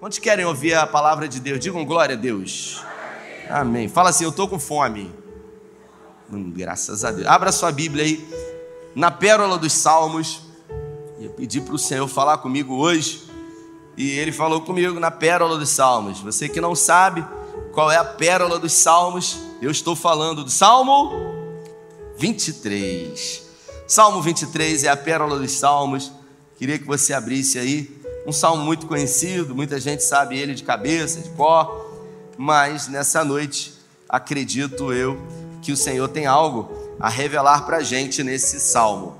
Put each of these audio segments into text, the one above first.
Quantos querem ouvir a palavra de Deus? Digam glória a Deus. Amém. Fala assim: Eu estou com fome. Hum, graças a Deus. Abra sua Bíblia aí, na Pérola dos Salmos. Eu pedi para o Senhor falar comigo hoje. E ele falou comigo na Pérola dos Salmos. Você que não sabe qual é a Pérola dos Salmos, eu estou falando do Salmo 23. Salmo 23 é a Pérola dos Salmos. Queria que você abrisse aí. Um salmo muito conhecido, muita gente sabe ele de cabeça, de cor, mas nessa noite acredito eu que o Senhor tem algo a revelar para a gente nesse salmo.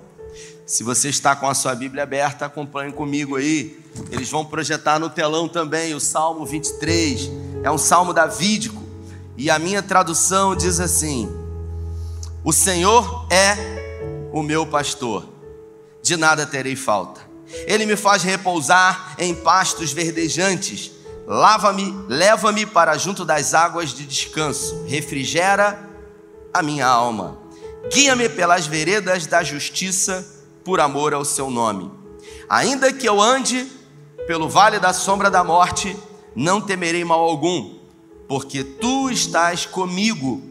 Se você está com a sua Bíblia aberta, acompanhe comigo aí. Eles vão projetar no telão também o Salmo 23. É um salmo davídico. E a minha tradução diz assim: O Senhor é o meu pastor, de nada terei falta. Ele me faz repousar em pastos verdejantes. Lava-me, leva-me para junto das águas de descanso. Refrigera a minha alma. Guia-me pelas veredas da justiça, por amor ao seu nome. Ainda que eu ande pelo vale da sombra da morte, não temerei mal algum, porque tu estás comigo.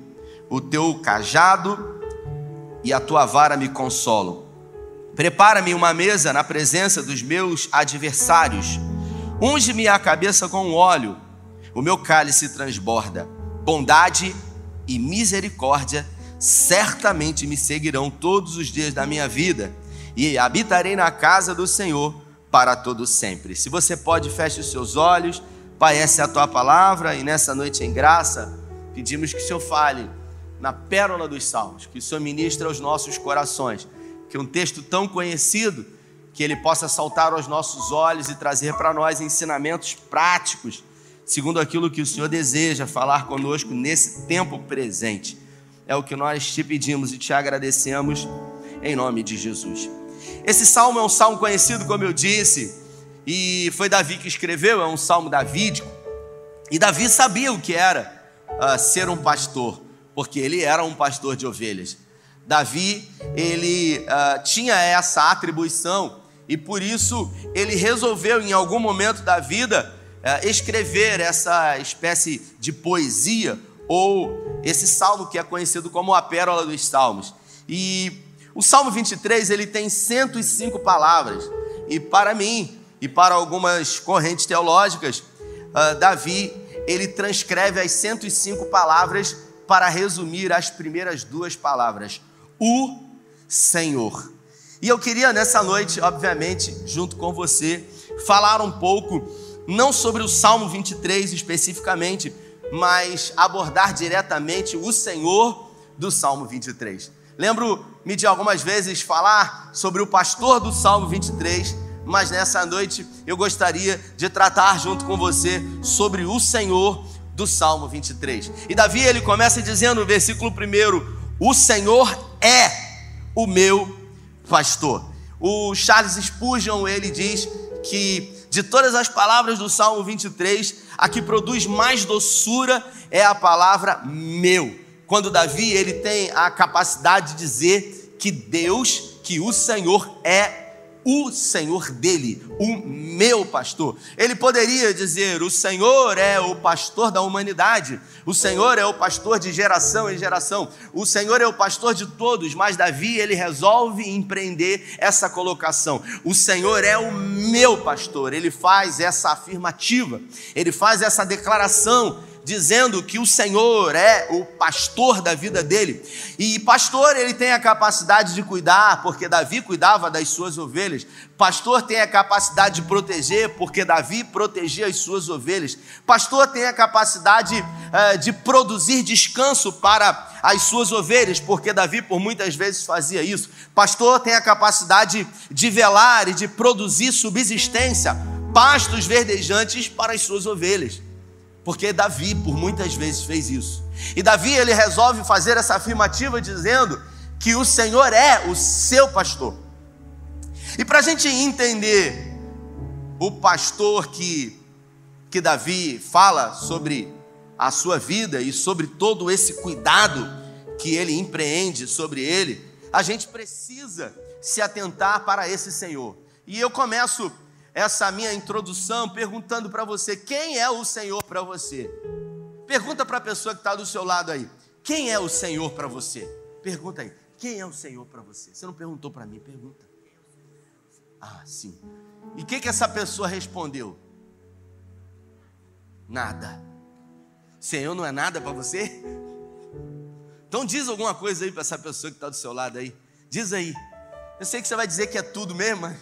O teu cajado e a tua vara me consolam. Prepara-me uma mesa na presença dos meus adversários. Unge-me a cabeça com óleo. O meu cálice transborda. Bondade e misericórdia certamente me seguirão todos os dias da minha vida, e habitarei na casa do Senhor para todo sempre. Se você pode, feche os seus olhos. Pai, essa é a tua palavra e nessa noite em graça, pedimos que o Senhor fale na pérola dos salmos, que o Senhor ministre aos nossos corações que um texto tão conhecido que ele possa saltar aos nossos olhos e trazer para nós ensinamentos práticos, segundo aquilo que o Senhor deseja falar conosco nesse tempo presente. É o que nós te pedimos e te agradecemos em nome de Jesus. Esse salmo é um salmo conhecido, como eu disse, e foi Davi que escreveu, é um salmo davídico. E Davi sabia o que era uh, ser um pastor, porque ele era um pastor de ovelhas. Davi, ele uh, tinha essa atribuição e por isso ele resolveu, em algum momento da vida, uh, escrever essa espécie de poesia ou esse salmo que é conhecido como a Pérola dos Salmos. E o Salmo 23 ele tem 105 palavras e para mim e para algumas correntes teológicas, uh, Davi ele transcreve as 105 palavras para resumir as primeiras duas palavras o Senhor. E eu queria nessa noite, obviamente, junto com você, falar um pouco, não sobre o Salmo 23 especificamente, mas abordar diretamente o Senhor do Salmo 23. Lembro-me de algumas vezes falar sobre o pastor do Salmo 23, mas nessa noite eu gostaria de tratar junto com você sobre o Senhor do Salmo 23. E Davi ele começa dizendo no versículo 1: o Senhor é o meu pastor. O Charles Spurgeon, ele diz que de todas as palavras do Salmo 23, a que produz mais doçura é a palavra meu. Quando Davi, ele tem a capacidade de dizer que Deus, que o Senhor é o Senhor dele, o meu pastor. Ele poderia dizer: O Senhor é o pastor da humanidade, o Senhor é o pastor de geração em geração, o Senhor é o pastor de todos. Mas Davi, ele resolve empreender essa colocação: O Senhor é o meu pastor. Ele faz essa afirmativa, ele faz essa declaração dizendo que o Senhor é o pastor da vida dele. E pastor, ele tem a capacidade de cuidar, porque Davi cuidava das suas ovelhas. Pastor tem a capacidade de proteger, porque Davi protegia as suas ovelhas. Pastor tem a capacidade uh, de produzir descanso para as suas ovelhas, porque Davi por muitas vezes fazia isso. Pastor tem a capacidade de velar e de produzir subsistência, pastos verdejantes para as suas ovelhas. Porque Davi, por muitas vezes, fez isso. E Davi, ele resolve fazer essa afirmativa dizendo que o Senhor é o seu pastor. E para a gente entender o pastor que, que Davi fala sobre a sua vida e sobre todo esse cuidado que ele empreende sobre ele, a gente precisa se atentar para esse Senhor. E eu começo essa minha introdução perguntando para você: quem é o Senhor para você? Pergunta para a pessoa que está do seu lado aí: quem é o Senhor para você? Pergunta aí: quem é o Senhor para você? Você não perguntou para mim, pergunta. Ah, sim. E o que, que essa pessoa respondeu? Nada. Senhor não é nada para você? Então diz alguma coisa aí para essa pessoa que está do seu lado aí. Diz aí. Eu sei que você vai dizer que é tudo mesmo, mas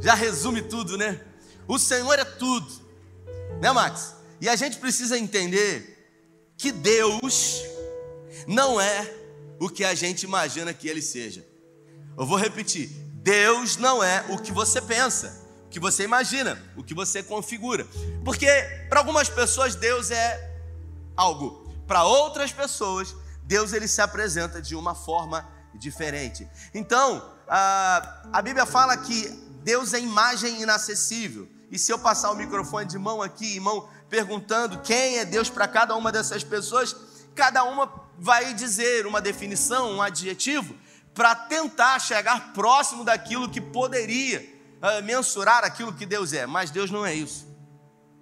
já resume tudo, né? O Senhor é tudo, né, Max? E a gente precisa entender que Deus não é o que a gente imagina que Ele seja. Eu vou repetir: Deus não é o que você pensa, o que você imagina, o que você configura. Porque para algumas pessoas Deus é algo, para outras pessoas Deus ele se apresenta de uma forma diferente. Então, a, a Bíblia fala que Deus é imagem inacessível. E se eu passar o microfone de mão aqui, irmão, perguntando quem é Deus para cada uma dessas pessoas, cada uma vai dizer uma definição, um adjetivo, para tentar chegar próximo daquilo que poderia uh, mensurar aquilo que Deus é. Mas Deus não é isso.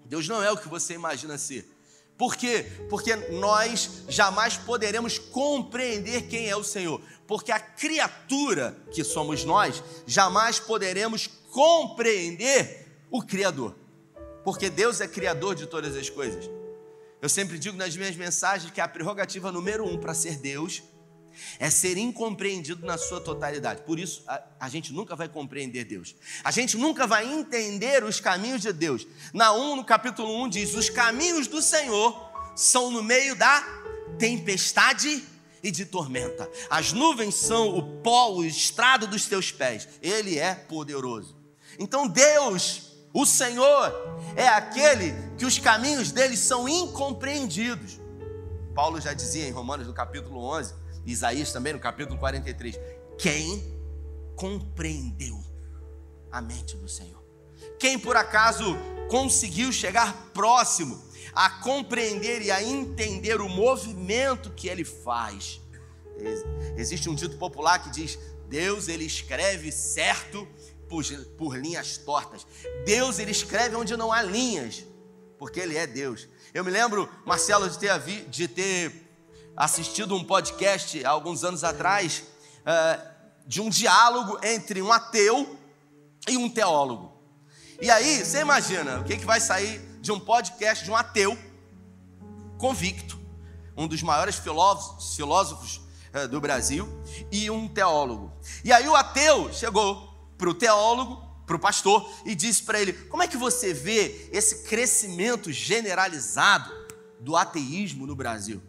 Deus não é o que você imagina ser. Por quê? Porque nós jamais poderemos compreender quem é o Senhor. Porque a criatura que somos nós, jamais poderemos compreender o Criador. Porque Deus é Criador de todas as coisas. Eu sempre digo nas minhas mensagens que a prerrogativa número um para ser Deus é ser incompreendido na sua totalidade. Por isso, a, a, gente nunca vai compreender Deus. A gente nunca vai entender os caminhos de Deus. Na 1, no capítulo 1, diz: Os caminhos do Senhor são no meio da tempestade e de tormenta. As nuvens são o pó, o estrado dos teus pés. Ele é poderoso. Então, Deus, o Senhor, é aquele que os caminhos dele são incompreendidos. Paulo já dizia em Romanos, no capítulo 11 Isaías também, no capítulo 43. Quem compreendeu a mente do Senhor? Quem por acaso conseguiu chegar próximo a compreender e a entender o movimento que ele faz? Existe um dito popular que diz: Deus ele escreve certo por, por linhas tortas. Deus ele escreve onde não há linhas, porque ele é Deus. Eu me lembro, Marcelo, de ter, de ter assistido um podcast há alguns anos atrás uh, de um diálogo entre um ateu e um teólogo. E aí, você imagina o que, que vai sair de um podcast de um ateu convicto, um dos maiores filósofos, filósofos uh, do Brasil, e um teólogo. E aí o ateu chegou para o teólogo, para o pastor, e disse para ele: Como é que você vê esse crescimento generalizado do ateísmo no Brasil?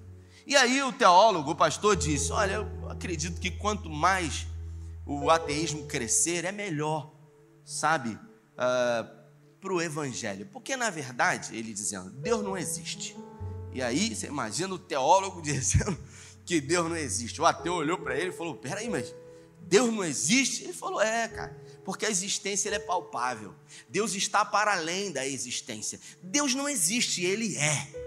E aí o teólogo, o pastor, disse: Olha, eu acredito que quanto mais o ateísmo crescer, é melhor, sabe, uh, para o evangelho. Porque na verdade, ele dizendo, Deus não existe. E aí você imagina o teólogo dizendo que Deus não existe. O ateu olhou para ele e falou: Peraí, mas Deus não existe? Ele falou: É, cara, porque a existência é palpável. Deus está para além da existência. Deus não existe, ele é.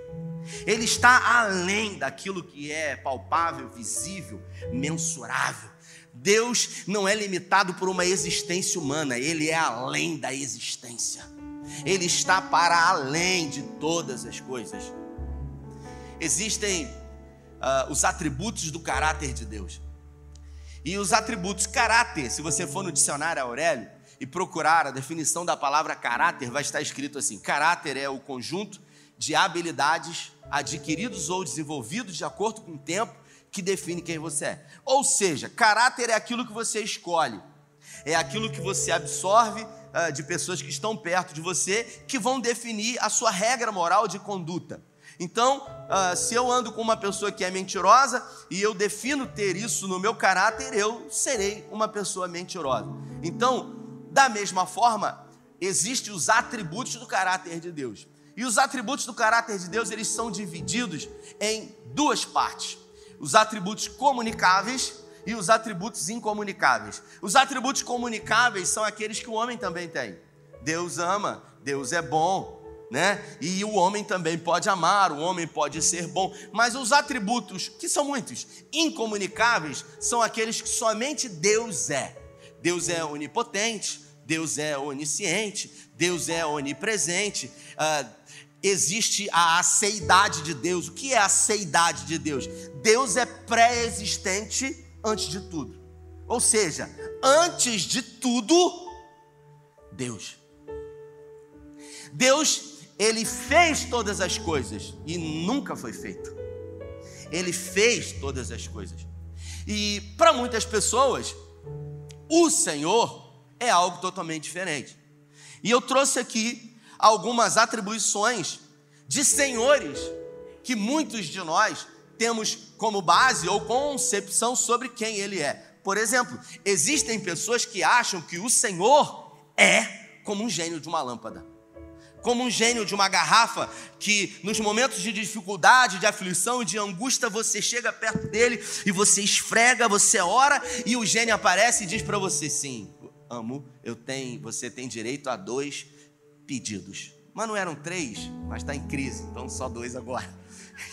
Ele está além daquilo que é palpável, visível, mensurável. Deus não é limitado por uma existência humana, ele é além da existência. Ele está para além de todas as coisas. Existem uh, os atributos do caráter de Deus. E os atributos caráter, se você for no dicionário Aurélio e procurar a definição da palavra caráter, vai estar escrito assim: caráter é o conjunto de habilidades adquiridos ou desenvolvidos de acordo com o tempo que define quem você é. Ou seja, caráter é aquilo que você escolhe, é aquilo que você absorve uh, de pessoas que estão perto de você, que vão definir a sua regra moral de conduta. Então, uh, se eu ando com uma pessoa que é mentirosa e eu defino ter isso no meu caráter, eu serei uma pessoa mentirosa. Então, da mesma forma, existem os atributos do caráter de Deus. E os atributos do caráter de Deus, eles são divididos em duas partes: os atributos comunicáveis e os atributos incomunicáveis. Os atributos comunicáveis são aqueles que o homem também tem. Deus ama, Deus é bom, né? E o homem também pode amar, o homem pode ser bom. Mas os atributos, que são muitos, incomunicáveis, são aqueles que somente Deus é. Deus é onipotente, Deus é onisciente, Deus é onipresente, ah, existe a aceidade de Deus. O que é a aceidade de Deus? Deus é pré-existente antes de tudo. Ou seja, antes de tudo, Deus. Deus, ele fez todas as coisas e nunca foi feito. Ele fez todas as coisas. E para muitas pessoas, o Senhor é algo totalmente diferente. E eu trouxe aqui algumas atribuições de senhores que muitos de nós temos como base ou concepção sobre quem ele é. Por exemplo, existem pessoas que acham que o Senhor é como um gênio de uma lâmpada como um gênio de uma garrafa que nos momentos de dificuldade, de aflição e de angústia você chega perto dele e você esfrega, você ora e o gênio aparece e diz para você sim, amo, eu tenho, você tem direito a dois pedidos. Mas não eram três, mas está em crise, então só dois agora.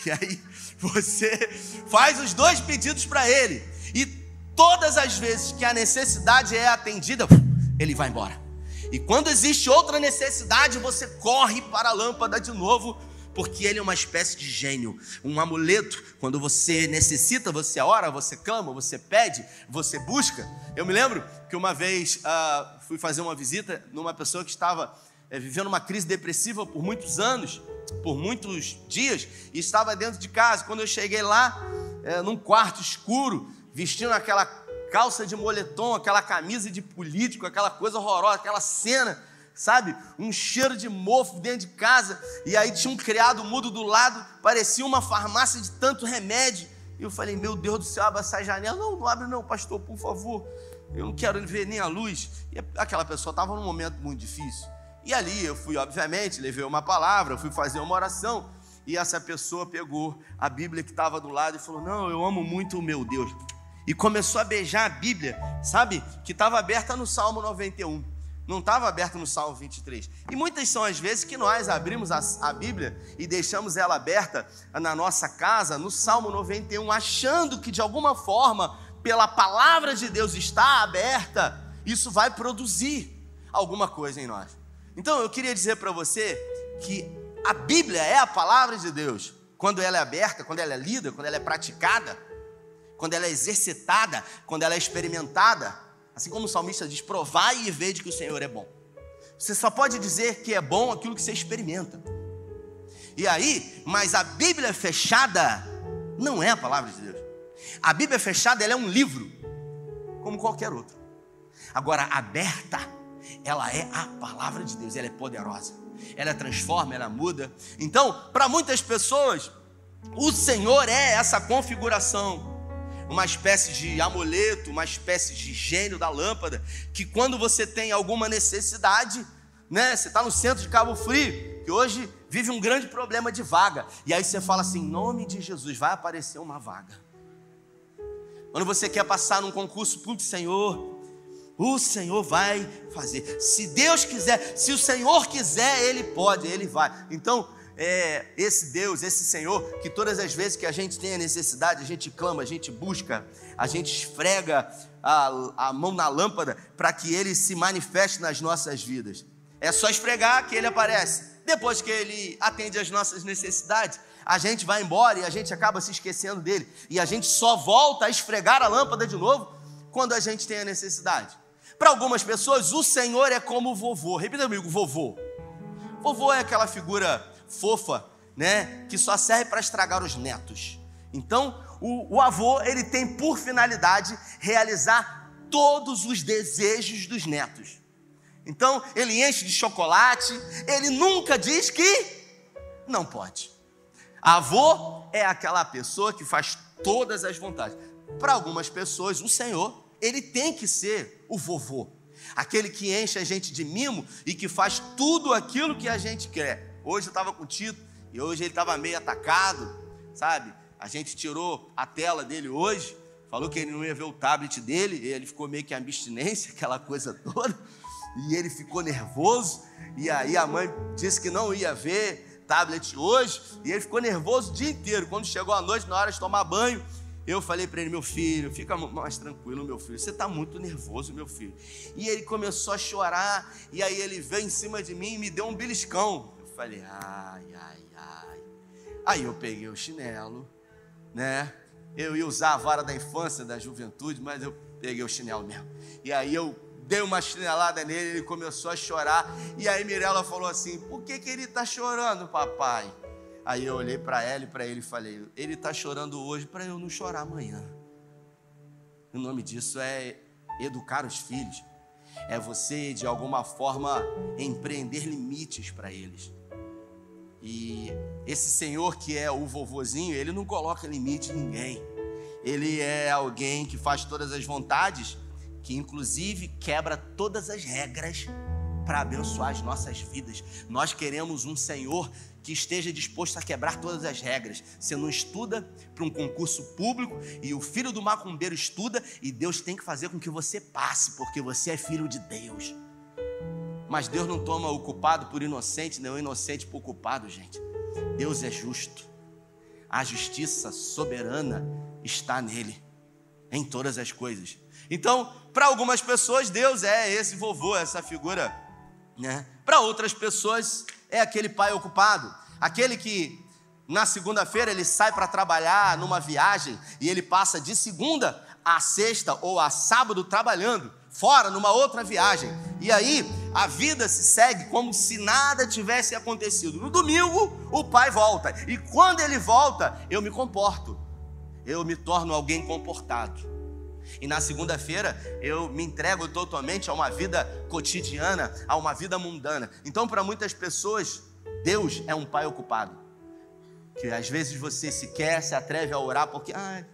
E aí você faz os dois pedidos para ele e todas as vezes que a necessidade é atendida, ele vai embora. E quando existe outra necessidade, você corre para a lâmpada de novo, porque ele é uma espécie de gênio, um amuleto. Quando você necessita, você ora, você clama, você pede, você busca. Eu me lembro que uma vez uh, fui fazer uma visita numa pessoa que estava é, vivendo uma crise depressiva por muitos anos, por muitos dias, e estava dentro de casa. Quando eu cheguei lá, é, num quarto escuro, vestindo aquela calça de moletom, aquela camisa de político, aquela coisa horrorosa, aquela cena, sabe? Um cheiro de mofo dentro de casa, e aí tinha um criado mudo do lado, parecia uma farmácia de tanto remédio. E eu falei, meu Deus do céu, abre essa janela. Não, não abre não, pastor, por favor. Eu não quero ver nem a luz. E aquela pessoa estava num momento muito difícil. E ali eu fui, obviamente, levei uma palavra, fui fazer uma oração. E essa pessoa pegou a Bíblia que estava do lado e falou: Não, eu amo muito o meu Deus e começou a beijar a Bíblia, sabe? Que estava aberta no Salmo 91, não estava aberta no Salmo 23. E muitas são as vezes que nós abrimos a, a, Bíblia e deixamos ela aberta na nossa casa, no Salmo 91, achando que de alguma forma, pela palavra de Deus está aberta, isso vai produzir alguma coisa em nós. Então eu queria dizer para você que a Bíblia é a palavra de Deus. Quando ela é aberta, quando ela é lida, quando ela é praticada, quando ela é exercitada, quando ela é experimentada, assim como o salmista diz: provai e vede que o Senhor é bom. Você só pode dizer que é bom aquilo que você experimenta. E aí, mas a Bíblia fechada não é a palavra de Deus. A Bíblia fechada ela é um livro, como qualquer outro. Agora, aberta, ela é a palavra de Deus, ela é poderosa. Ela transforma, ela muda. Então, para muitas pessoas, o Senhor é essa configuração uma espécie de amuleto, uma espécie de gênio da lâmpada, que quando você tem alguma necessidade, né, você está no centro de Cabo Frio, que hoje vive um grande problema de vaga, e aí você fala assim: em nome de Jesus, vai aparecer uma vaga. Quando você quer passar num concurso público, Senhor, o Senhor vai fazer. Se Deus quiser, se o Senhor quiser, Ele pode, Ele vai. Então, é esse Deus, esse Senhor, que todas as vezes que a gente tem a necessidade, a gente clama, a gente busca, a gente esfrega a, a mão na lâmpada para que Ele se manifeste nas nossas vidas. É só esfregar que Ele aparece. Depois que Ele atende às nossas necessidades, a gente vai embora e a gente acaba se esquecendo dele. E a gente só volta a esfregar a lâmpada de novo quando a gente tem a necessidade. Para algumas pessoas, o Senhor é como o vovô. Repita comigo, vovô. Vovô é aquela figura fofa, né, que só serve para estragar os netos. Então, o, o avô, ele tem por finalidade realizar todos os desejos dos netos. Então, ele enche de chocolate, ele nunca diz que não pode. Avô é aquela pessoa que faz todas as vontades. Para algumas pessoas, o Senhor, ele tem que ser o vovô, aquele que enche a gente de mimo e que faz tudo aquilo que a gente quer. Hoje eu estava com o Tito e hoje ele estava meio atacado, sabe? A gente tirou a tela dele hoje, falou que ele não ia ver o tablet dele, e ele ficou meio que abstinência, aquela coisa toda, e ele ficou nervoso, e aí a mãe disse que não ia ver tablet hoje, e ele ficou nervoso o dia inteiro. Quando chegou a noite, na hora de tomar banho, eu falei para ele, meu filho, fica mais tranquilo, meu filho. Você está muito nervoso, meu filho. E ele começou a chorar. E aí ele veio em cima de mim e me deu um beliscão. Falei, ai, ai, ai. Aí eu peguei o chinelo, né? Eu ia usar a vara da infância, da juventude, mas eu peguei o chinelo mesmo. E aí eu dei uma chinelada nele, ele começou a chorar. E aí Mirella falou assim: Por que, que ele está chorando, papai? Aí eu olhei para ela e para ele e falei: Ele está chorando hoje para eu não chorar amanhã. O nome disso é educar os filhos. É você, de alguma forma, empreender limites para eles. E esse senhor que é o vovozinho, ele não coloca limite em ninguém. Ele é alguém que faz todas as vontades, que inclusive quebra todas as regras para abençoar as nossas vidas. Nós queremos um Senhor que esteja disposto a quebrar todas as regras. Você não estuda para um concurso público e o filho do macumbeiro estuda e Deus tem que fazer com que você passe, porque você é filho de Deus. Mas Deus não toma o culpado por inocente, nem o inocente por culpado, gente. Deus é justo. A justiça soberana está nele, em todas as coisas. Então, para algumas pessoas, Deus é esse vovô, essa figura, né? Para outras pessoas, é aquele pai ocupado, aquele que na segunda-feira ele sai para trabalhar numa viagem e ele passa de segunda a sexta ou a sábado trabalhando, fora numa outra viagem. E aí a vida se segue como se nada tivesse acontecido. No domingo o pai volta e quando ele volta eu me comporto, eu me torno alguém comportado. E na segunda-feira eu me entrego totalmente a uma vida cotidiana, a uma vida mundana. Então, para muitas pessoas, Deus é um pai ocupado. Que às vezes você sequer se atreve a orar porque, ah,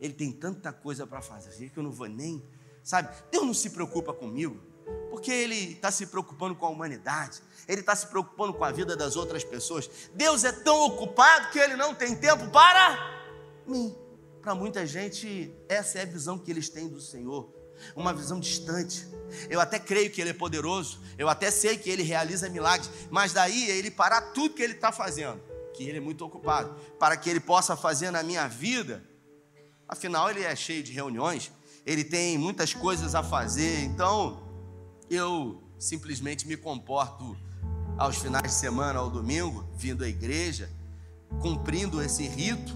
ele tem tanta coisa para fazer que eu não vou nem, sabe? Deus não se preocupa comigo, porque ele está se preocupando com a humanidade, ele está se preocupando com a vida das outras pessoas. Deus é tão ocupado que ele não tem tempo para mim. Para muita gente, essa é a visão que eles têm do Senhor, uma visão distante. Eu até creio que Ele é poderoso, eu até sei que Ele realiza milagres, mas daí é Ele parar tudo que Ele está fazendo, que Ele é muito ocupado, para que Ele possa fazer na minha vida. Afinal, Ele é cheio de reuniões, Ele tem muitas coisas a fazer, então eu simplesmente me comporto aos finais de semana, ao domingo, vindo à igreja, cumprindo esse rito,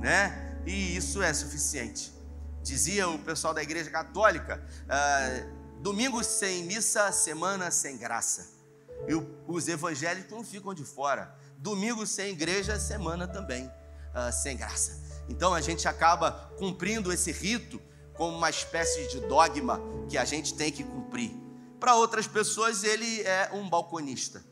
né? e isso é suficiente. Dizia o pessoal da igreja católica: ah, domingo sem missa, semana sem graça. E os evangélicos não ficam de fora. Domingo sem igreja, semana também ah, sem graça. Então a gente acaba cumprindo esse rito como uma espécie de dogma que a gente tem que cumprir. Para outras pessoas, ele é um balconista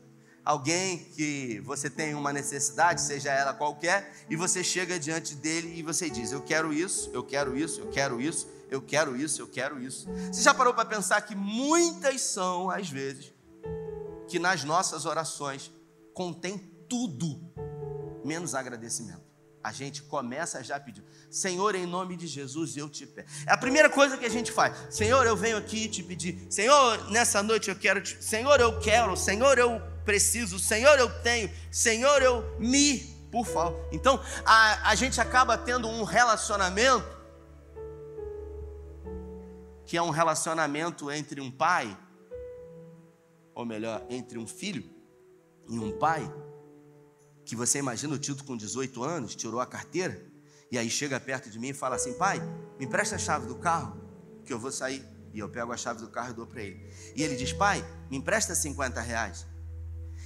alguém que você tem uma necessidade, seja ela qualquer, e você chega diante dele e você diz: Eu quero isso, eu quero isso, eu quero isso, eu quero isso, eu quero isso. Você já parou para pensar que muitas são, às vezes, que nas nossas orações contém tudo menos agradecimento. A gente começa já pedindo, Senhor, em nome de Jesus, eu te peço. É a primeira coisa que a gente faz. Senhor, eu venho aqui te pedir. Senhor, nessa noite eu quero te. Senhor, eu quero. Senhor, eu preciso, Senhor, eu tenho, Senhor, eu me, por favor. Então, a, a gente acaba tendo um relacionamento que é um relacionamento entre um pai, ou melhor, entre um filho e um pai, que você imagina o Tito com 18 anos, tirou a carteira, e aí chega perto de mim e fala assim: pai, me empresta a chave do carro, que eu vou sair. E eu pego a chave do carro e dou para ele. E ele diz: pai, me empresta 50 reais.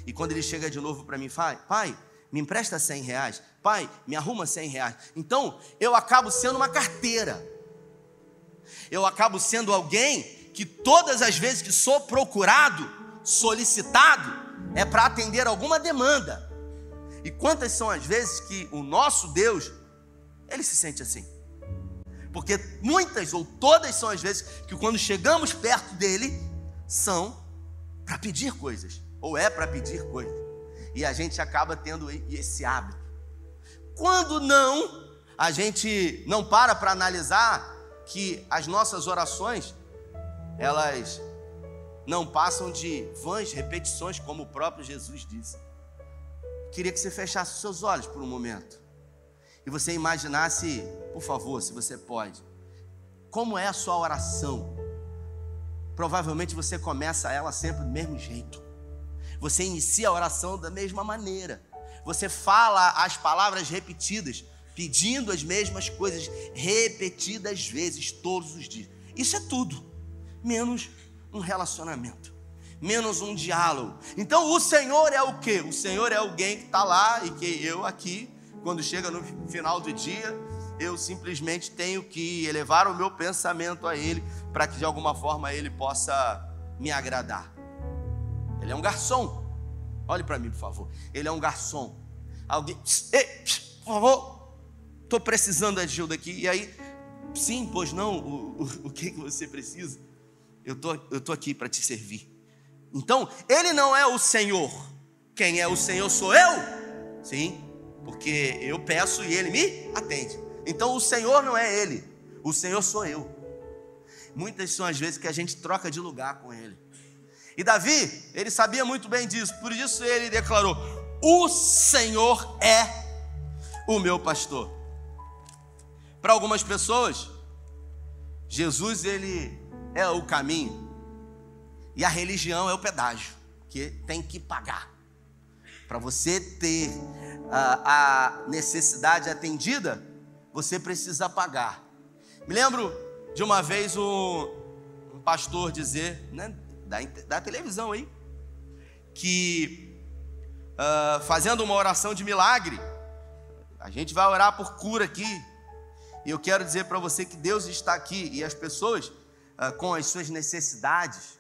E quando ele chega de novo para mim, pai, pai, me empresta 100 reais. Pai, me arruma 100 reais. Então, eu acabo sendo uma carteira. Eu acabo sendo alguém que todas as vezes que sou procurado, solicitado, é para atender alguma demanda. E quantas são as vezes que o nosso Deus, ele se sente assim? Porque muitas ou todas são as vezes que quando chegamos perto dele, são para pedir coisas ou é para pedir coisa. E a gente acaba tendo esse hábito. Quando não, a gente não para para analisar que as nossas orações, elas não passam de vãs repetições, como o próprio Jesus disse. Queria que você fechasse os seus olhos por um momento e você imaginasse, por favor, se você pode, como é a sua oração? Provavelmente você começa ela sempre do mesmo jeito. Você inicia a oração da mesma maneira. Você fala as palavras repetidas, pedindo as mesmas coisas repetidas vezes, todos os dias. Isso é tudo, menos um relacionamento, menos um diálogo. Então o Senhor é o que? O Senhor é alguém que está lá e que eu aqui, quando chega no final do dia, eu simplesmente tenho que elevar o meu pensamento a Ele, para que de alguma forma Ele possa me agradar. Ele é um garçom. Olhe para mim, por favor. Ele é um garçom. Alguém, ei, por favor, estou precisando de ajuda aqui. E aí, sim, pois não, o, o, o que, que você precisa? Eu tô, estou tô aqui para te servir. Então, Ele não é o Senhor. Quem é o Senhor sou eu. Sim, porque eu peço e Ele me atende. Então o Senhor não é Ele, o Senhor sou eu. Muitas são as vezes que a gente troca de lugar com Ele. E Davi, ele sabia muito bem disso, por isso ele declarou: O Senhor é o meu pastor. Para algumas pessoas, Jesus ele é o caminho e a religião é o pedágio que tem que pagar. Para você ter a, a necessidade atendida, você precisa pagar. Me lembro de uma vez um, um pastor dizer, né, da, da televisão aí, que uh, fazendo uma oração de milagre, a gente vai orar por cura aqui, e eu quero dizer para você que Deus está aqui e as pessoas uh, com as suas necessidades,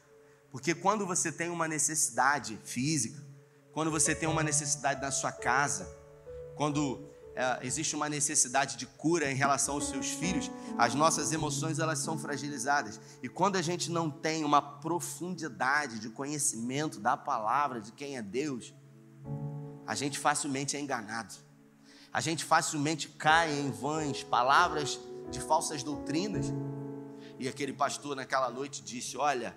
porque quando você tem uma necessidade física, quando você tem uma necessidade na sua casa, quando é, existe uma necessidade de cura em relação aos seus filhos, as nossas emoções elas são fragilizadas. E quando a gente não tem uma profundidade de conhecimento da palavra, de quem é Deus, a gente facilmente é enganado. A gente facilmente cai em vãs palavras de falsas doutrinas. E aquele pastor naquela noite disse: Olha,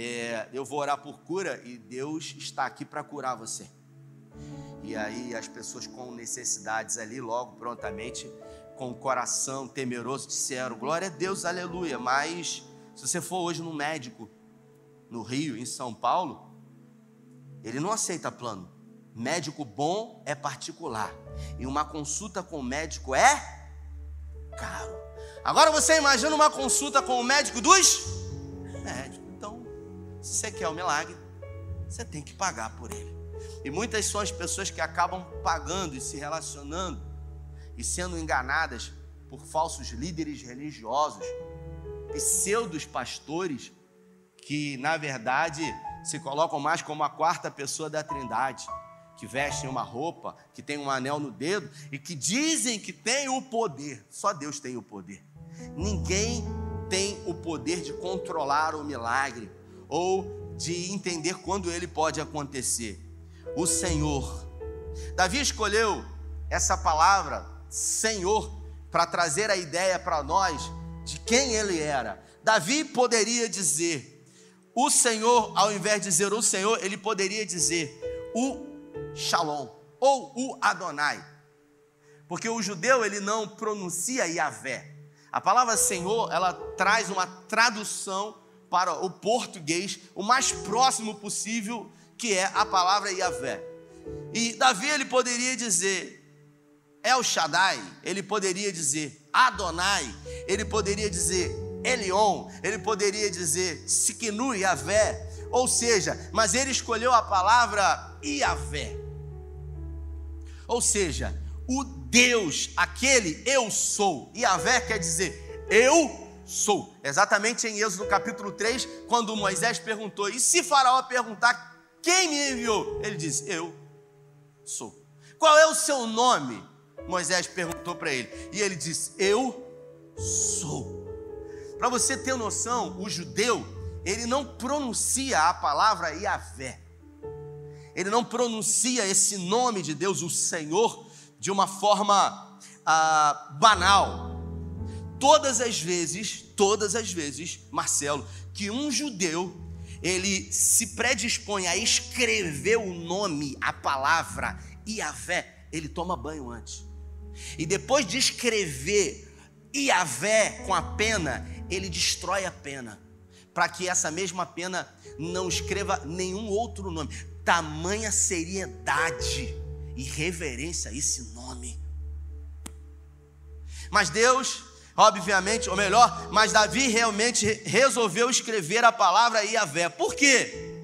é, eu vou orar por cura e Deus está aqui para curar você. E aí as pessoas com necessidades ali, logo prontamente, com o coração temeroso, disseram: Glória a Deus, aleluia. Mas se você for hoje no médico, no Rio, em São Paulo, ele não aceita plano. Médico bom é particular. E uma consulta com o médico é caro. Agora você imagina uma consulta com o médico dos médicos. Se você quer o milagre, você tem que pagar por ele. E muitas são as pessoas que acabam pagando e se relacionando e sendo enganadas por falsos líderes religiosos, pseudos pastores, que na verdade se colocam mais como a quarta pessoa da Trindade, que vestem uma roupa, que tem um anel no dedo e que dizem que tem o poder. Só Deus tem o poder. Ninguém tem o poder de controlar o milagre ou de entender quando ele pode acontecer o Senhor. Davi escolheu essa palavra, Senhor, para trazer a ideia para nós de quem ele era. Davi poderia dizer o Senhor, ao invés de dizer o Senhor, ele poderia dizer o Shalom ou o Adonai. Porque o judeu ele não pronuncia Yahvé. A palavra Senhor, ela traz uma tradução para o português o mais próximo possível que é a palavra Yahvé. E Davi ele poderia dizer El Shaddai, ele poderia dizer Adonai, ele poderia dizer Elion, ele poderia dizer Sikinu Yahvé, ou seja, mas ele escolheu a palavra Yahvé. Ou seja, o Deus, aquele eu sou. Yahvé quer dizer eu sou. Exatamente em Êxodo capítulo 3, quando Moisés perguntou, e se Faraó perguntar quem me enviou? Ele disse: Eu sou. Qual é o seu nome? Moisés perguntou para ele. E ele disse: Eu sou. Para você ter noção, o judeu, ele não pronuncia a palavra Yahvé. Ele não pronuncia esse nome de Deus, o Senhor, de uma forma ah, banal. Todas as vezes, todas as vezes, Marcelo, que um judeu ele se predispõe a escrever o nome, a palavra Iavé, ele toma banho antes. E depois de escrever Iavé com a pena, ele destrói a pena, para que essa mesma pena não escreva nenhum outro nome. Tamanha seriedade e reverência a esse nome. Mas Deus, obviamente, ou melhor, mas Davi realmente resolveu escrever a palavra Iavé. Por quê?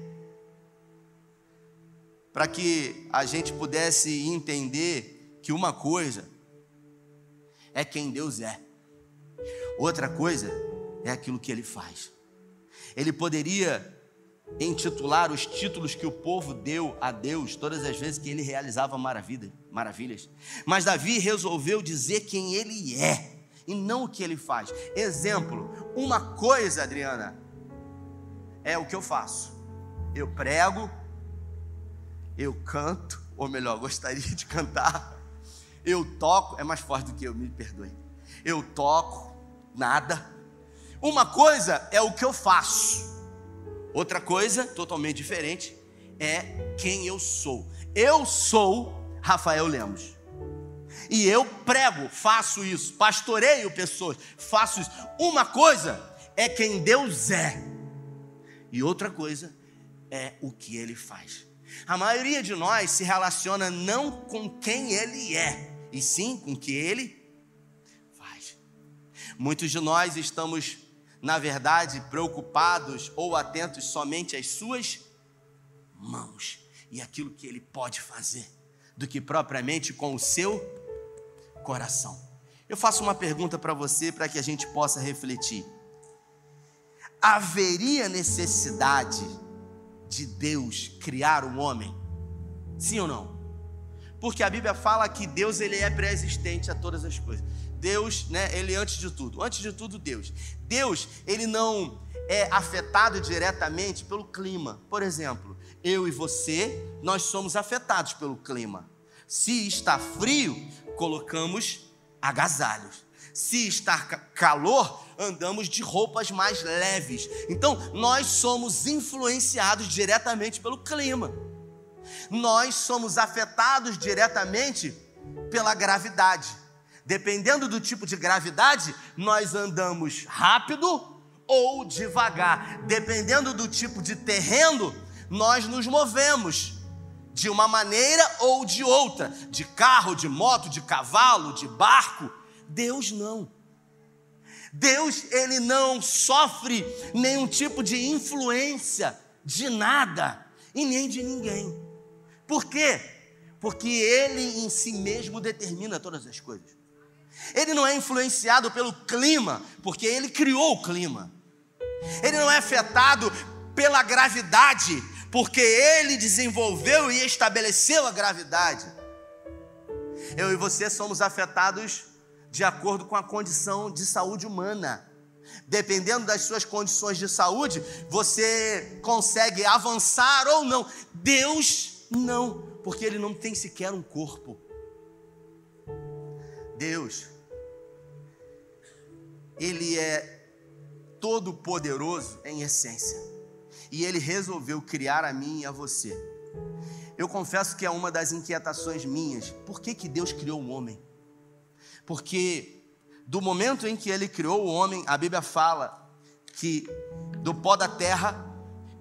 Para que a gente pudesse entender que uma coisa é quem Deus é, outra coisa é aquilo que ele faz. Ele poderia intitular os títulos que o povo deu a Deus todas as vezes que ele realizava maravilha, maravilhas. Mas Davi resolveu dizer quem ele é e não o que ele faz. Exemplo, uma coisa, Adriana, é o que eu faço. Eu prego, eu canto, ou melhor, gostaria de cantar. Eu toco, é mais forte do que eu, me perdoe. Eu toco, nada. Uma coisa é o que eu faço. Outra coisa, totalmente diferente, é quem eu sou. Eu sou Rafael Lemos. E eu prego, faço isso, pastoreio pessoas, faço isso. Uma coisa é quem Deus é, e outra coisa é o que ele faz. A maioria de nós se relaciona não com quem ele é, e sim com o que ele faz. Muitos de nós estamos na verdade, preocupados ou atentos somente às suas mãos e aquilo que ele pode fazer, do que propriamente com o seu coração. Eu faço uma pergunta para você para que a gente possa refletir. Haveria necessidade de Deus criar um homem? Sim ou não? Porque a Bíblia fala que Deus ele é pré-existente a todas as coisas. Deus, né, ele é antes de tudo. Antes de tudo, Deus. Deus, ele não é afetado diretamente pelo clima. Por exemplo, eu e você, nós somos afetados pelo clima. Se está frio, colocamos agasalhos. Se está calor, andamos de roupas mais leves. Então, nós somos influenciados diretamente pelo clima. Nós somos afetados diretamente pela gravidade. Dependendo do tipo de gravidade, nós andamos rápido ou devagar. Dependendo do tipo de terreno, nós nos movemos de uma maneira ou de outra, de carro, de moto, de cavalo, de barco. Deus não. Deus, ele não sofre nenhum tipo de influência de nada e nem de ninguém. Por quê? Porque ele em si mesmo determina todas as coisas. Ele não é influenciado pelo clima, porque ele criou o clima. Ele não é afetado pela gravidade, porque ele desenvolveu e estabeleceu a gravidade. Eu e você somos afetados de acordo com a condição de saúde humana. Dependendo das suas condições de saúde, você consegue avançar ou não. Deus não, porque ele não tem sequer um corpo. Deus, Ele é todo poderoso em essência. E Ele resolveu criar a mim e a você. Eu confesso que é uma das inquietações minhas. Por que, que Deus criou o homem? Porque do momento em que Ele criou o homem, a Bíblia fala que do pó da terra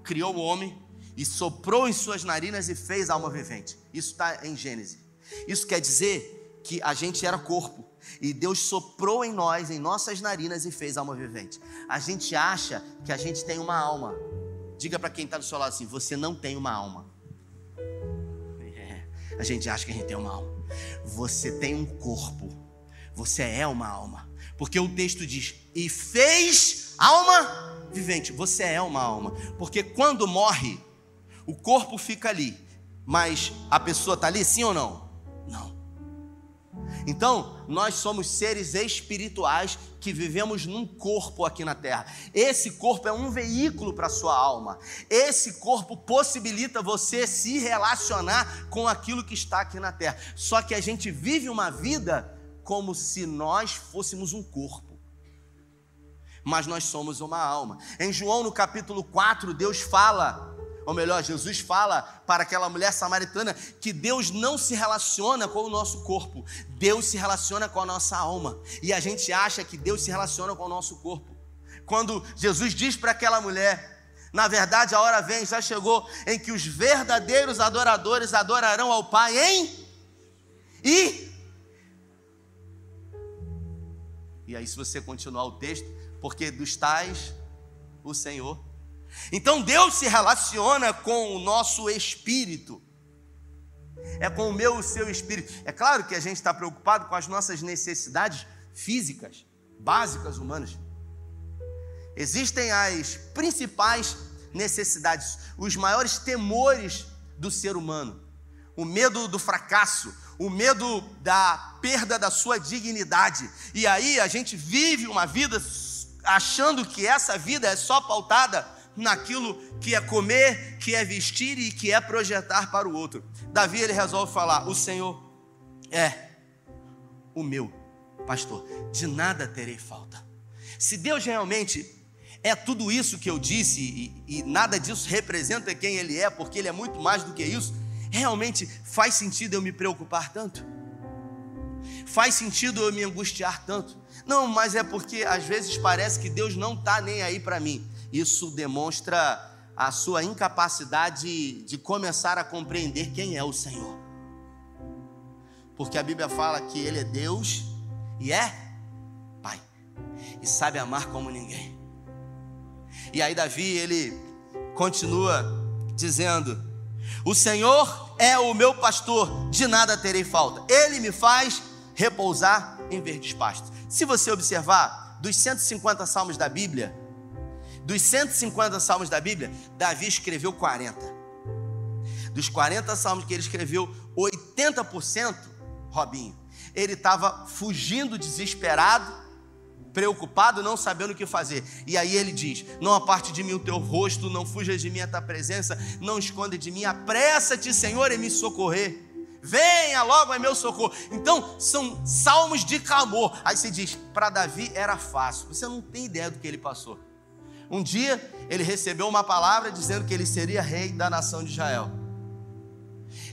criou o homem e soprou em suas narinas e fez alma vivente. Isso está em Gênesis. Isso quer dizer que a gente era corpo e Deus soprou em nós, em nossas narinas e fez alma vivente. A gente acha que a gente tem uma alma. Diga para quem está do seu lado assim: você não tem uma alma. É, a gente acha que a gente tem uma alma. Você tem um corpo. Você é uma alma. Porque o texto diz: e fez alma vivente. Você é uma alma. Porque quando morre, o corpo fica ali. Mas a pessoa está ali, sim ou não? Não. Então, nós somos seres espirituais que vivemos num corpo aqui na terra. Esse corpo é um veículo para a sua alma. Esse corpo possibilita você se relacionar com aquilo que está aqui na terra. Só que a gente vive uma vida como se nós fôssemos um corpo. Mas nós somos uma alma. Em João, no capítulo 4, Deus fala ou melhor, Jesus fala para aquela mulher samaritana que Deus não se relaciona com o nosso corpo, Deus se relaciona com a nossa alma. E a gente acha que Deus se relaciona com o nosso corpo. Quando Jesus diz para aquela mulher, na verdade a hora vem, já chegou, em que os verdadeiros adoradores adorarão ao Pai em e E aí se você continuar o texto, porque dos tais o Senhor então Deus se relaciona com o nosso espírito. É com o meu e o seu espírito. É claro que a gente está preocupado com as nossas necessidades físicas, básicas humanas. Existem as principais necessidades, os maiores temores do ser humano: o medo do fracasso, o medo da perda da sua dignidade. E aí a gente vive uma vida achando que essa vida é só pautada naquilo que é comer, que é vestir e que é projetar para o outro. Davi ele resolve falar: O Senhor é o meu pastor, de nada terei falta. Se Deus realmente é tudo isso que eu disse e, e nada disso representa quem Ele é, porque Ele é muito mais do que isso, realmente faz sentido eu me preocupar tanto? Faz sentido eu me angustiar tanto? Não, mas é porque às vezes parece que Deus não está nem aí para mim. Isso demonstra a sua incapacidade de começar a compreender quem é o Senhor. Porque a Bíblia fala que Ele é Deus e é Pai, e sabe amar como ninguém. E aí, Davi, ele continua dizendo: O Senhor é o meu pastor, de nada terei falta, Ele me faz repousar em verdes pastos. Se você observar, dos 150 salmos da Bíblia, dos 150 salmos da Bíblia, Davi escreveu 40. Dos 40 salmos que ele escreveu, 80%, Robinho, ele estava fugindo desesperado, preocupado, não sabendo o que fazer. E aí ele diz: Não aparte de mim o teu rosto, não fuja de mim a tua presença, não esconda de mim, apressa-te, Senhor, em me socorrer. Venha logo em meu socorro. Então, são salmos de clamor. Aí você diz: Para Davi era fácil. Você não tem ideia do que ele passou. Um dia ele recebeu uma palavra dizendo que ele seria rei da nação de Israel.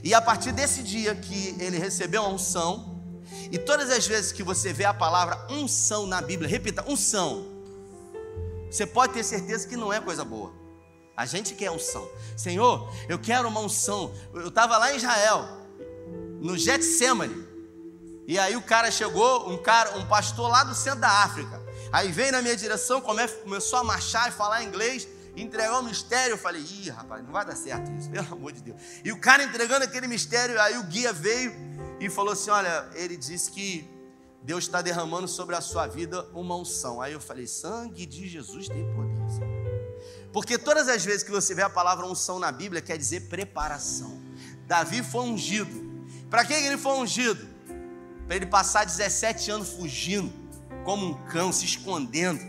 E a partir desse dia que ele recebeu a unção, e todas as vezes que você vê a palavra unção na Bíblia, repita, unção. Você pode ter certeza que não é coisa boa. A gente quer unção. Senhor, eu quero uma unção. Eu estava lá em Israel, no Getsemane. E aí o cara chegou, um cara, um pastor lá do centro da África. Aí veio na minha direção, começou a marchar e falar inglês, entregou o mistério. Eu falei, ih, rapaz, não vai dar certo isso, pelo amor de Deus. E o cara entregando aquele mistério, aí o guia veio e falou assim: Olha, ele disse que Deus está derramando sobre a sua vida uma unção. Aí eu falei: Sangue de Jesus tem poder. Porque todas as vezes que você vê a palavra unção na Bíblia, quer dizer preparação. Davi foi ungido. Para que ele foi ungido? Para ele passar 17 anos fugindo como um cão, se escondendo,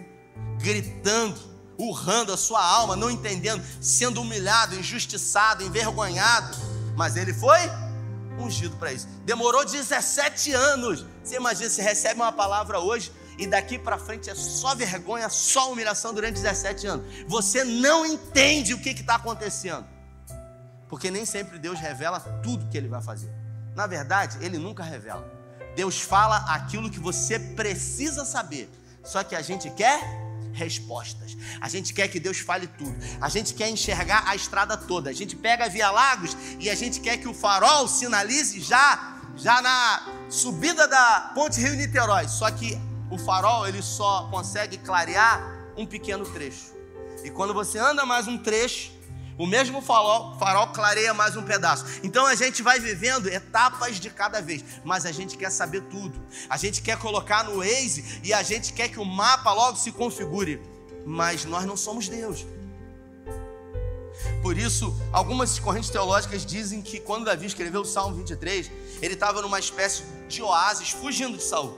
gritando, urrando a sua alma, não entendendo, sendo humilhado, injustiçado, envergonhado. Mas ele foi ungido para isso. Demorou 17 anos. Você imagina, você recebe uma palavra hoje e daqui para frente é só vergonha, só humilhação durante 17 anos. Você não entende o que está acontecendo. Porque nem sempre Deus revela tudo que ele vai fazer. Na verdade, ele nunca revela. Deus fala aquilo que você precisa saber. Só que a gente quer respostas. A gente quer que Deus fale tudo. A gente quer enxergar a estrada toda. A gente pega a Via Lagos e a gente quer que o farol sinalize já já na subida da Ponte Rio Niterói. Só que o farol ele só consegue clarear um pequeno trecho. E quando você anda mais um trecho, o mesmo farol, farol clareia mais um pedaço. Então a gente vai vivendo etapas de cada vez, mas a gente quer saber tudo. A gente quer colocar no Waze e a gente quer que o mapa logo se configure. Mas nós não somos Deus. Por isso, algumas correntes teológicas dizem que quando Davi escreveu o Salmo 23, ele estava numa espécie de oásis fugindo de Saul.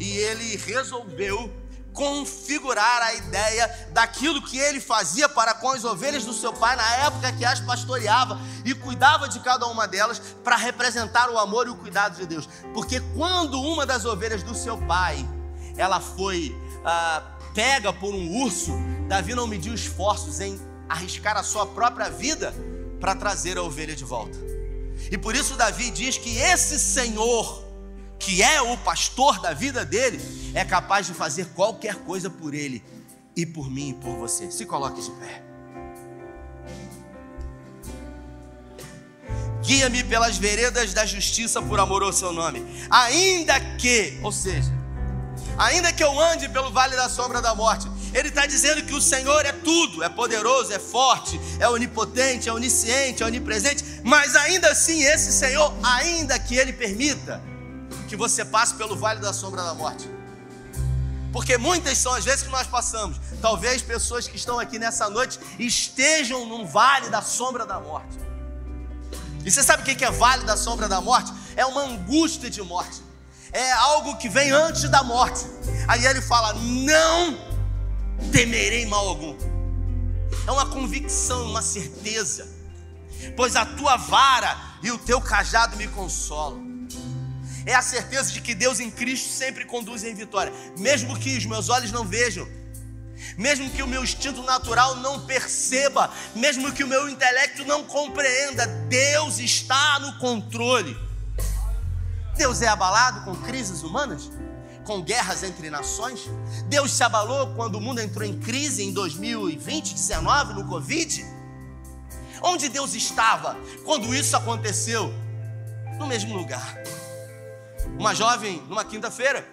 E ele resolveu configurar a ideia daquilo que ele fazia para com as ovelhas do seu pai na época que as pastoreava e cuidava de cada uma delas para representar o amor e o cuidado de Deus. Porque quando uma das ovelhas do seu pai ela foi ah, pega por um urso, Davi não mediu esforços em arriscar a sua própria vida para trazer a ovelha de volta. E por isso Davi diz que esse Senhor, que é o pastor da vida dele, é capaz de fazer qualquer coisa por ele e por mim e por você. Se coloque de pé. Guia-me pelas veredas da justiça por amor ao seu nome. Ainda que, ou seja, ainda que eu ande pelo vale da sombra da morte, ele está dizendo que o Senhor é tudo, é poderoso, é forte, é onipotente, é onisciente, é onipresente, mas ainda assim, esse Senhor, ainda que Ele permita que você passe pelo vale da sombra da morte, porque muitas são as vezes que nós passamos, talvez pessoas que estão aqui nessa noite estejam num vale da sombra da morte. E você sabe o que é vale da sombra da morte? É uma angústia de morte. É algo que vem antes da morte. Aí ele fala: não temerei mal algum. É uma convicção, uma certeza, pois a tua vara e o teu cajado me consolam. É a certeza de que Deus em Cristo sempre conduz em vitória, mesmo que os meus olhos não vejam, mesmo que o meu instinto natural não perceba, mesmo que o meu intelecto não compreenda, Deus está no controle. Deus é abalado com crises humanas? com guerras entre nações. Deus se abalou quando o mundo entrou em crise em 2020, 19, no Covid. Onde Deus estava quando isso aconteceu? No mesmo lugar. Uma jovem, numa quinta-feira,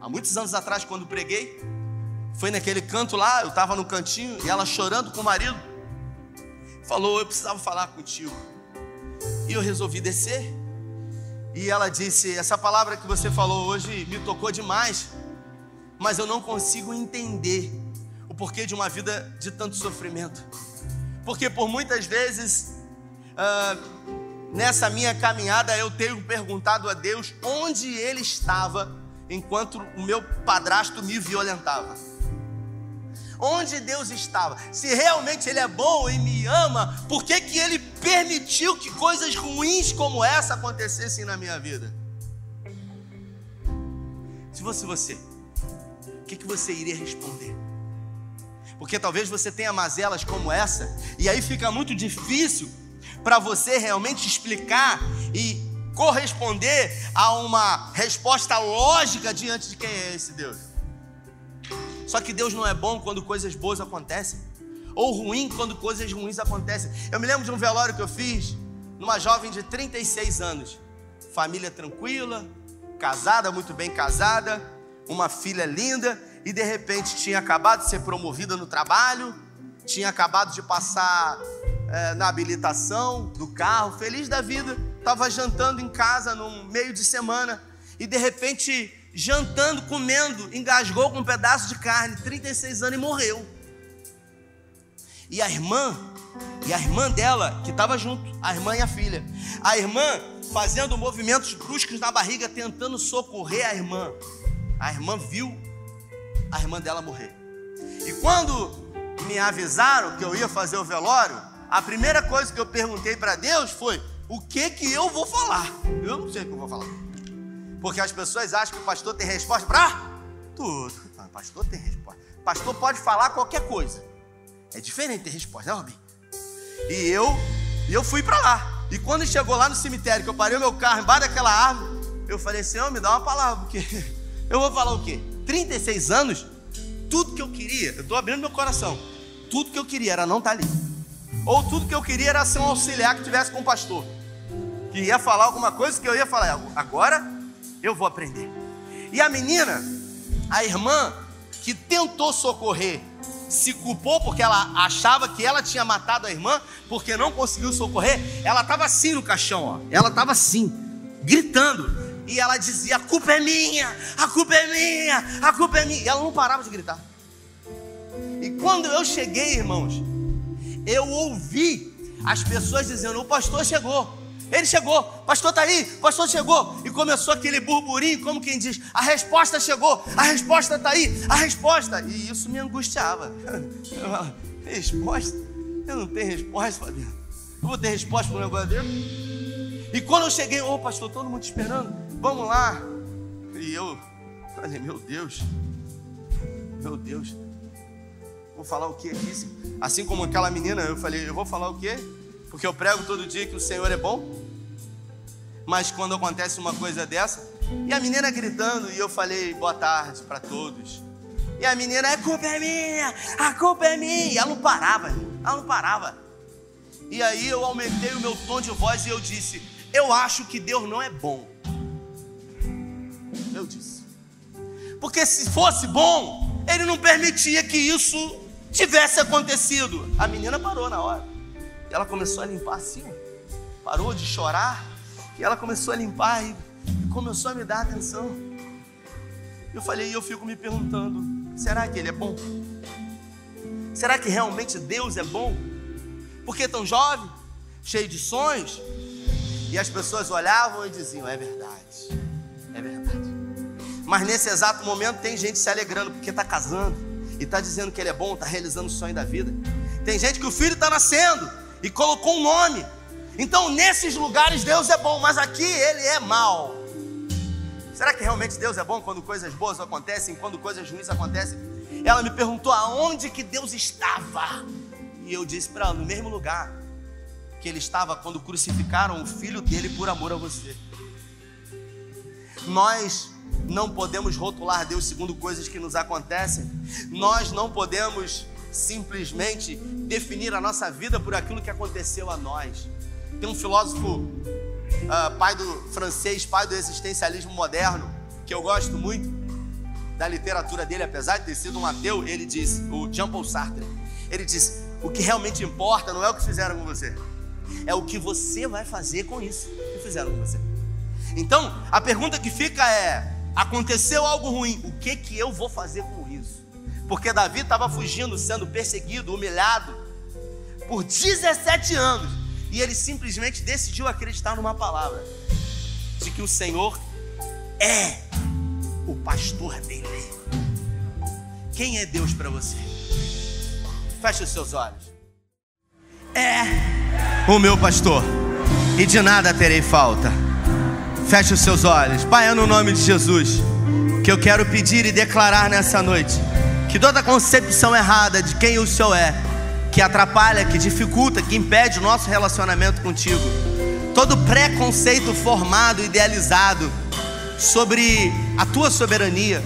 há muitos anos atrás, quando preguei, foi naquele canto lá, eu estava no cantinho e ela chorando com o marido, falou: Eu precisava falar contigo. E eu resolvi descer e ela disse: Essa palavra que você falou hoje me tocou demais, mas eu não consigo entender o porquê de uma vida de tanto sofrimento. Porque por muitas vezes, uh, nessa minha caminhada, eu tenho perguntado a Deus onde Ele estava enquanto o meu padrasto me violentava onde Deus estava. Se realmente Ele é bom e me ama, por que, que Ele permitiu que coisas ruins como essa acontecessem na minha vida? Se fosse você, o que, que você iria responder? Porque talvez você tenha mazelas como essa, e aí fica muito difícil para você realmente explicar e corresponder a uma resposta lógica diante de quem é esse Deus. Só que Deus não é bom quando coisas boas acontecem, ou ruim quando coisas ruins acontecem. Eu me lembro de um velório que eu fiz numa jovem de 36 anos, família tranquila, casada, muito bem casada, uma filha linda, e de repente tinha acabado de ser promovida no trabalho, tinha acabado de passar é, na habilitação do carro, feliz da vida, estava jantando em casa no meio de semana, e de repente jantando, comendo, engasgou com um pedaço de carne, 36 anos e morreu. E a irmã, e a irmã dela, que estava junto, a irmã e a filha, a irmã fazendo movimentos bruscos na barriga, tentando socorrer a irmã. A irmã viu a irmã dela morrer. E quando me avisaram que eu ia fazer o velório, a primeira coisa que eu perguntei para Deus foi: o que que eu vou falar? Eu não sei o que eu vou falar. Porque as pessoas acham que o pastor tem resposta para tudo. Não, o pastor tem resposta. Pastor pode falar qualquer coisa. É diferente ter resposta, né, Robin? E eu, eu fui para lá. E quando chegou lá no cemitério, que eu parei o meu carro embaixo daquela árvore, eu falei, Senhor, me dá uma palavra, porque eu vou falar o quê? 36 anos, tudo que eu queria, eu estou abrindo meu coração, tudo que eu queria era não estar tá ali. Ou tudo que eu queria era ser um auxiliar que tivesse com o pastor. Que ia falar alguma coisa que eu ia falar, agora eu vou aprender. E a menina, a irmã, que tentou socorrer, se culpou porque ela achava que ela tinha matado a irmã, porque não conseguiu socorrer. Ela estava assim no caixão, ó. Ela estava assim, gritando. E ela dizia: A culpa é minha, a culpa é minha, a culpa é minha. E ela não parava de gritar. E quando eu cheguei, irmãos, eu ouvi as pessoas dizendo: O pastor chegou. Ele chegou, pastor está aí, pastor chegou. E começou aquele burburinho, como quem diz: a resposta chegou, a resposta está aí, a resposta. E isso me angustiava. resposta? Eu não tenho resposta Deus. Eu vou ter resposta para o negócio dele. E quando eu cheguei, ô oh, pastor, todo mundo esperando, vamos lá. E eu falei: meu Deus, meu Deus, Vou falar o que aqui? Assim como aquela menina, eu falei, eu vou falar o quê? Porque eu prego todo dia que o Senhor é bom. Mas quando acontece uma coisa dessa, e a menina gritando, e eu falei, boa tarde para todos. E a menina, a culpa é minha, a culpa é minha. E ela não parava, ela não parava. E aí eu aumentei o meu tom de voz e eu disse: Eu acho que Deus não é bom. Eu disse. Porque se fosse bom, Ele não permitia que isso tivesse acontecido. A menina parou na hora. E ela começou a limpar assim, parou de chorar. E ela começou a limpar e começou a me dar atenção. Eu falei, e eu fico me perguntando: será que Ele é bom? Será que realmente Deus é bom? Porque tão jovem, cheio de sonhos, e as pessoas olhavam e diziam: é verdade, é verdade. Mas nesse exato momento tem gente se alegrando porque está casando e está dizendo que ele é bom, está realizando o sonho da vida. Tem gente que o filho está nascendo e colocou um nome. Então nesses lugares Deus é bom, mas aqui ele é mal. Será que realmente Deus é bom quando coisas boas acontecem, quando coisas ruins acontecem? Ela me perguntou aonde que Deus estava. E eu disse para ela, no mesmo lugar que ele estava quando crucificaram o filho dele por amor a você. Nós não podemos rotular Deus segundo coisas que nos acontecem. Nós não podemos simplesmente definir a nossa vida por aquilo que aconteceu a nós. Tem um filósofo uh, pai do francês, pai do existencialismo moderno, que eu gosto muito da literatura dele, apesar de ter sido um ateu, ele diz, o Jean-Paul Sartre, ele diz: o que realmente importa não é o que fizeram com você, é o que você vai fazer com isso que fizeram com você. Então, a pergunta que fica é: aconteceu algo ruim, o que que eu vou fazer com isso? Porque Davi estava fugindo, sendo perseguido, humilhado por 17 anos. E ele simplesmente decidiu acreditar numa palavra: de que o Senhor é o pastor dele. Quem é Deus para você? Feche os seus olhos. É o meu pastor, e de nada terei falta. Feche os seus olhos. Pai, é no nome de Jesus que eu quero pedir e declarar nessa noite que toda concepção errada de quem o Senhor é que atrapalha, que dificulta, que impede o nosso relacionamento contigo. Todo preconceito formado, idealizado sobre a tua soberania,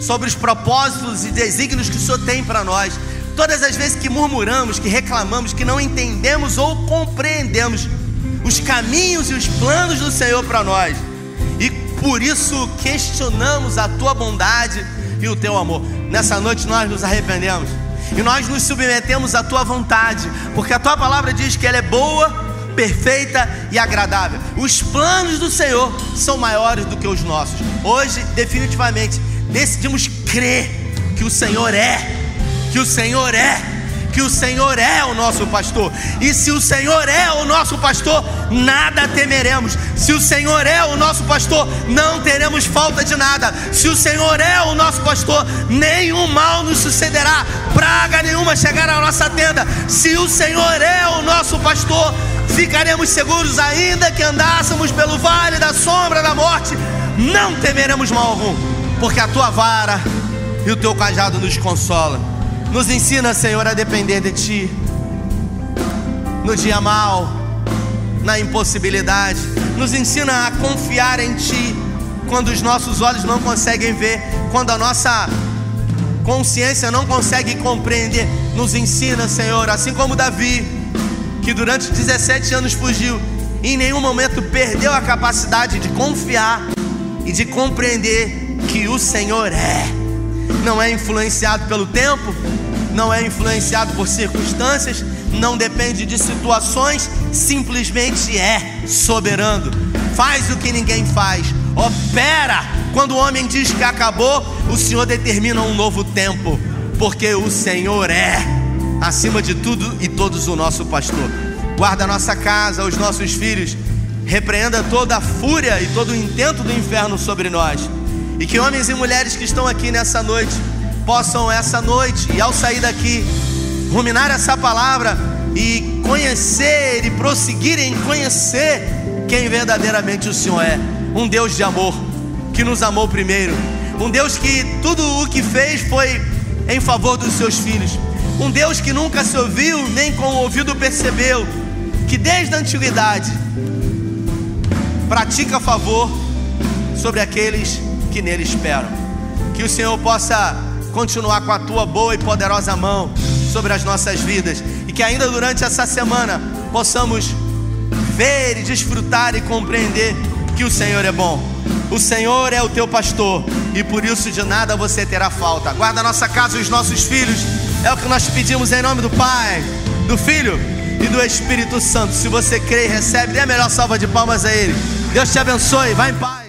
sobre os propósitos e desígnios que o Senhor tem para nós. Todas as vezes que murmuramos, que reclamamos, que não entendemos ou compreendemos os caminhos e os planos do Senhor para nós, e por isso questionamos a tua bondade e o teu amor. Nessa noite nós nos arrependemos e nós nos submetemos à tua vontade, porque a tua palavra diz que ela é boa, perfeita e agradável. Os planos do Senhor são maiores do que os nossos. Hoje, definitivamente, decidimos crer que o Senhor é, que o Senhor é que o Senhor é o nosso pastor. E se o Senhor é o nosso pastor, nada temeremos. Se o Senhor é o nosso pastor, não teremos falta de nada. Se o Senhor é o nosso pastor, nenhum mal nos sucederá, praga nenhuma chegará à nossa tenda. Se o Senhor é o nosso pastor, ficaremos seguros, ainda que andássemos pelo vale da sombra da morte, não temeremos mal algum, porque a tua vara e o teu cajado nos consolam. Nos ensina, Senhor, a depender de Ti. No dia mal, na impossibilidade. Nos ensina a confiar em Ti. Quando os nossos olhos não conseguem ver. Quando a nossa consciência não consegue compreender. Nos ensina, Senhor, assim como Davi, que durante 17 anos fugiu. E em nenhum momento perdeu a capacidade de confiar e de compreender que o Senhor é. Não é influenciado pelo tempo, não é influenciado por circunstâncias, não depende de situações, simplesmente é soberano. Faz o que ninguém faz, opera. Quando o homem diz que acabou, o Senhor determina um novo tempo, porque o Senhor é, acima de tudo e todos, o nosso pastor. Guarda a nossa casa, os nossos filhos, repreenda toda a fúria e todo o intento do inferno sobre nós. E que homens e mulheres que estão aqui nessa noite possam essa noite e ao sair daqui ruminar essa palavra e conhecer e prosseguir em conhecer quem verdadeiramente o Senhor é. Um Deus de amor que nos amou primeiro, um Deus que tudo o que fez foi em favor dos seus filhos, Um Deus que nunca se ouviu, nem com o ouvido percebeu, que desde a antiguidade pratica favor sobre aqueles que nele esperam. Que o Senhor possa continuar com a tua boa e poderosa mão sobre as nossas vidas e que ainda durante essa semana possamos ver e desfrutar e compreender que o Senhor é bom. O Senhor é o teu pastor e por isso de nada você terá falta. Guarda a nossa casa e os nossos filhos. É o que nós pedimos em nome do Pai, do Filho e do Espírito Santo. Se você crê e recebe, dê a melhor salva de palmas a Ele. Deus te abençoe. Vá em paz.